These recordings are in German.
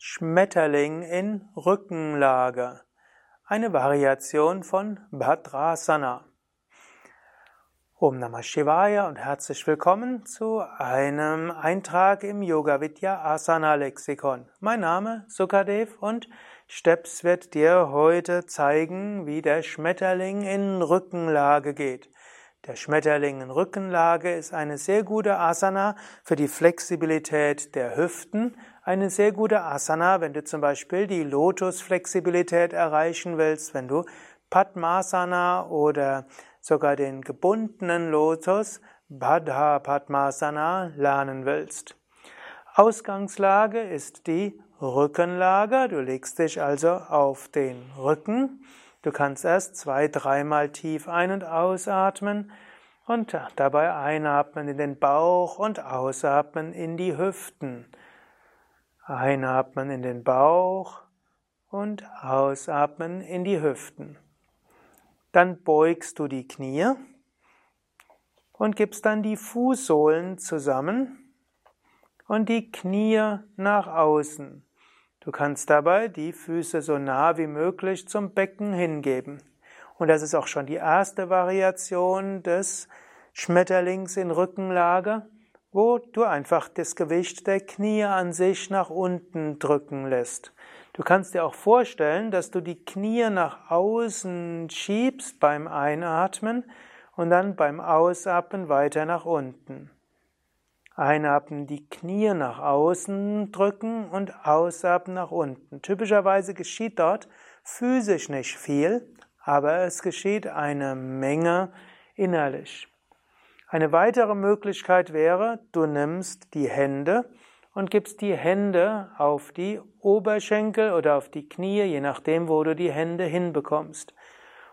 Schmetterling in Rückenlage. Eine Variation von Bhadrasana. Om Namah Shivaya und herzlich willkommen zu einem Eintrag im Yoga Vidya Asana Lexikon. Mein Name Sukadev und Steps wird dir heute zeigen, wie der Schmetterling in Rückenlage geht. Der Schmetterling in Rückenlage ist eine sehr gute Asana für die Flexibilität der Hüften, eine sehr gute Asana, wenn du zum Beispiel die Lotus-Flexibilität erreichen willst, wenn du Padmasana oder sogar den gebundenen Lotus Badha Padmasana lernen willst. Ausgangslage ist die Rückenlage. Du legst dich also auf den Rücken Du kannst erst zwei, dreimal tief ein- und ausatmen und dabei einatmen in den Bauch und ausatmen in die Hüften. Einatmen in den Bauch und ausatmen in die Hüften. Dann beugst du die Knie und gibst dann die Fußsohlen zusammen und die Knie nach außen. Du kannst dabei die Füße so nah wie möglich zum Becken hingeben. Und das ist auch schon die erste Variation des Schmetterlings in Rückenlage, wo du einfach das Gewicht der Knie an sich nach unten drücken lässt. Du kannst dir auch vorstellen, dass du die Knie nach außen schiebst beim Einatmen und dann beim Ausatmen weiter nach unten. Einatmen die Knie nach außen drücken und ausatmen nach unten. Typischerweise geschieht dort physisch nicht viel, aber es geschieht eine Menge innerlich. Eine weitere Möglichkeit wäre, du nimmst die Hände und gibst die Hände auf die Oberschenkel oder auf die Knie, je nachdem, wo du die Hände hinbekommst.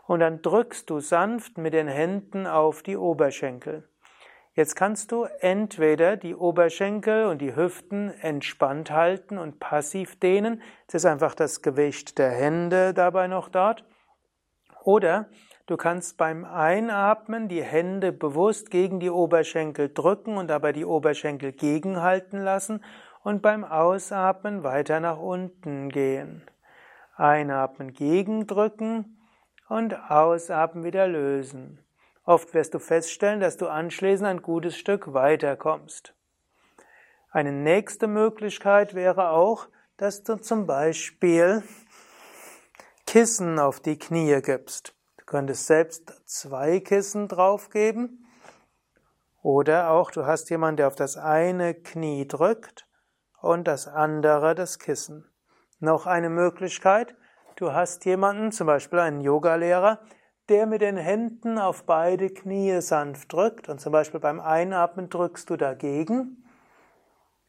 Und dann drückst du sanft mit den Händen auf die Oberschenkel. Jetzt kannst du entweder die Oberschenkel und die Hüften entspannt halten und passiv dehnen. Es ist einfach das Gewicht der Hände dabei noch dort. Oder du kannst beim Einatmen die Hände bewusst gegen die Oberschenkel drücken und dabei die Oberschenkel gegenhalten lassen und beim Ausatmen weiter nach unten gehen. Einatmen gegendrücken und ausatmen wieder lösen. Oft wirst du feststellen, dass du anschließend ein gutes Stück weiterkommst. Eine nächste Möglichkeit wäre auch, dass du zum Beispiel Kissen auf die Knie gibst. Du könntest selbst zwei Kissen draufgeben. Oder auch du hast jemanden, der auf das eine Knie drückt und das andere das Kissen. Noch eine Möglichkeit, du hast jemanden, zum Beispiel einen Yogalehrer, der mit den Händen auf beide Knie sanft drückt. Und zum Beispiel beim Einatmen drückst du dagegen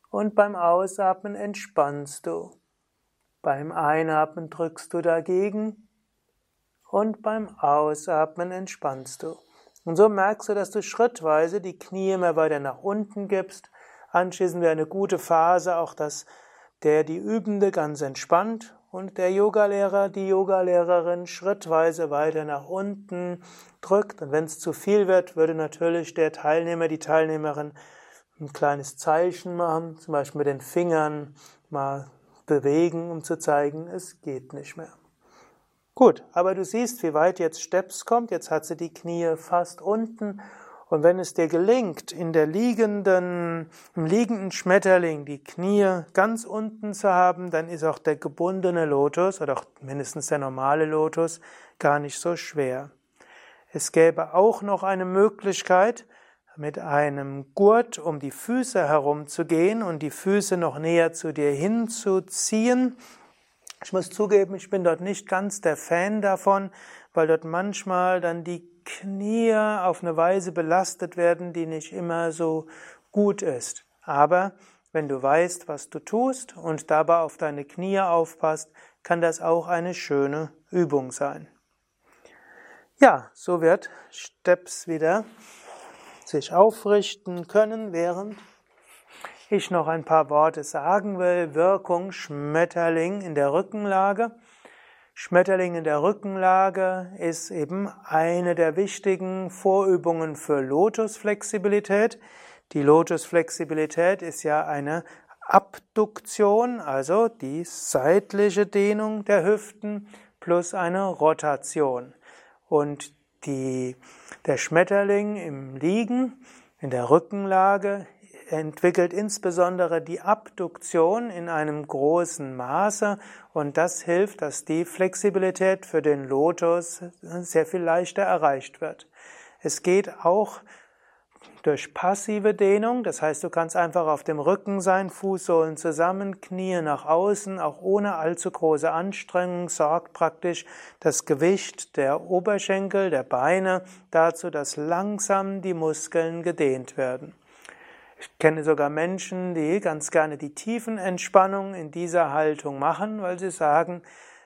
und beim Ausatmen entspannst du. Beim Einatmen drückst du dagegen und beim Ausatmen entspannst du. Und so merkst du, dass du schrittweise die Knie immer weiter nach unten gibst. Anschließend wäre eine gute Phase auch, dass der die Übende ganz entspannt und der Yogalehrer, die Yogalehrerin schrittweise weiter nach unten drückt. Und wenn es zu viel wird, würde natürlich der Teilnehmer, die Teilnehmerin ein kleines Zeichen machen, zum Beispiel mit den Fingern mal bewegen, um zu zeigen, es geht nicht mehr. Gut, aber du siehst, wie weit jetzt Steps kommt. Jetzt hat sie die Knie fast unten und wenn es dir gelingt, in der liegenden, im liegenden Schmetterling die Knie ganz unten zu haben, dann ist auch der gebundene Lotus oder auch mindestens der normale Lotus gar nicht so schwer. Es gäbe auch noch eine Möglichkeit, mit einem Gurt um die Füße herumzugehen und die Füße noch näher zu dir hinzuziehen. Ich muss zugeben, ich bin dort nicht ganz der Fan davon, weil dort manchmal dann die Knie auf eine Weise belastet werden, die nicht immer so gut ist. Aber wenn du weißt, was du tust und dabei auf deine Knie aufpasst, kann das auch eine schöne Übung sein. Ja, so wird Steps wieder sich aufrichten können, während ich noch ein paar Worte sagen will. Wirkung Schmetterling in der Rückenlage. Schmetterling in der Rückenlage ist eben eine der wichtigen Vorübungen für Lotusflexibilität. Die Lotusflexibilität ist ja eine Abduktion, also die seitliche Dehnung der Hüften, plus eine Rotation. Und die, der Schmetterling im Liegen, in der Rückenlage, entwickelt insbesondere die Abduktion in einem großen Maße und das hilft, dass die Flexibilität für den Lotus sehr viel leichter erreicht wird. Es geht auch durch passive Dehnung, das heißt, du kannst einfach auf dem Rücken sein, Fußsohlen zusammen, Knie nach außen, auch ohne allzu große Anstrengung, sorgt praktisch das Gewicht der Oberschenkel, der Beine dazu, dass langsam die Muskeln gedehnt werden. Ich kenne sogar Menschen, die ganz gerne die Tiefenentspannung in dieser Haltung machen, weil sie sagen,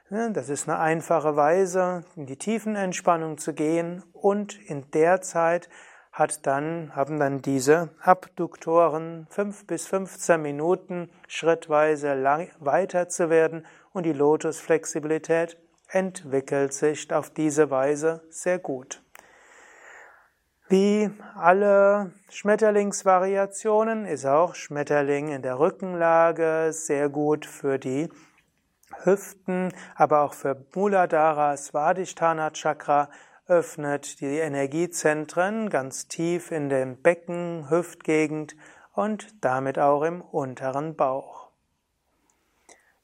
ne, das ist eine einfache Weise, in die Tiefenentspannung zu gehen und in der Zeit hat dann, haben dann diese Abduktoren fünf bis 15 Minuten schrittweise lang, weiter zu werden und die Lotusflexibilität entwickelt sich auf diese Weise sehr gut. Wie alle Schmetterlingsvariationen ist auch Schmetterling in der Rückenlage sehr gut für die Hüften, aber auch für Muladhara, Svadhisthana Chakra öffnet die Energiezentren ganz tief in dem Becken, Hüftgegend und damit auch im unteren Bauch.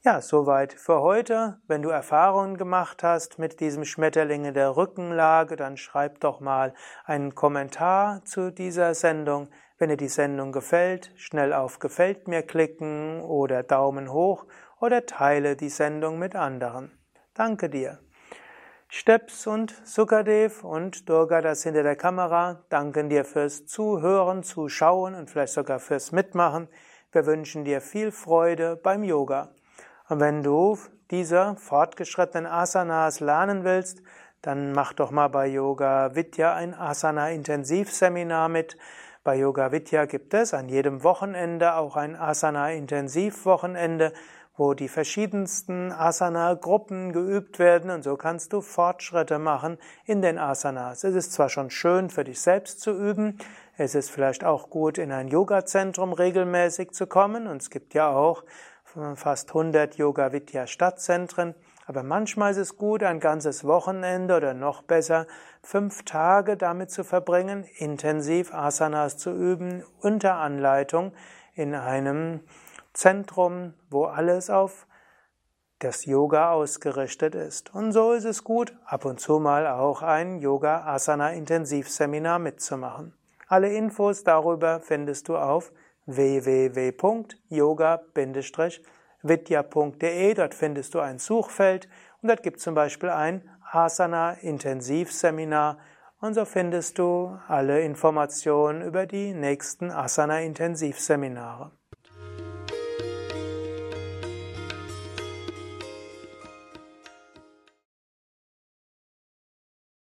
Ja, soweit für heute. Wenn du Erfahrungen gemacht hast mit diesem Schmetterling in der Rückenlage, dann schreib doch mal einen Kommentar zu dieser Sendung. Wenn dir die Sendung gefällt, schnell auf Gefällt mir klicken oder Daumen hoch oder teile die Sendung mit anderen. Danke dir. Steps und Sukadev und Durga, das hinter der Kamera, danken dir fürs Zuhören, Zuschauen und vielleicht sogar fürs Mitmachen. Wir wünschen dir viel Freude beim Yoga. Wenn du diese fortgeschrittenen Asanas lernen willst, dann mach doch mal bei Yoga Vidya ein Asana Intensivseminar mit. Bei Yoga Vidya gibt es an jedem Wochenende auch ein Asana Intensivwochenende, wo die verschiedensten Asana-Gruppen geübt werden und so kannst du Fortschritte machen in den Asanas. Es ist zwar schon schön für dich selbst zu üben, es ist vielleicht auch gut in ein Yoga-Zentrum regelmäßig zu kommen und es gibt ja auch fast 100 Yoga Vidya Stadtzentren, aber manchmal ist es gut, ein ganzes Wochenende oder noch besser fünf Tage damit zu verbringen, intensiv Asanas zu üben, unter Anleitung in einem Zentrum, wo alles auf das Yoga ausgerichtet ist. Und so ist es gut, ab und zu mal auch ein Yoga Asana Intensivseminar mitzumachen. Alle Infos darüber findest du auf www.yoga-vidya.de. Dort findest du ein Suchfeld und dort gibt es zum Beispiel ein Asana-Intensivseminar und so findest du alle Informationen über die nächsten Asana-Intensivseminare.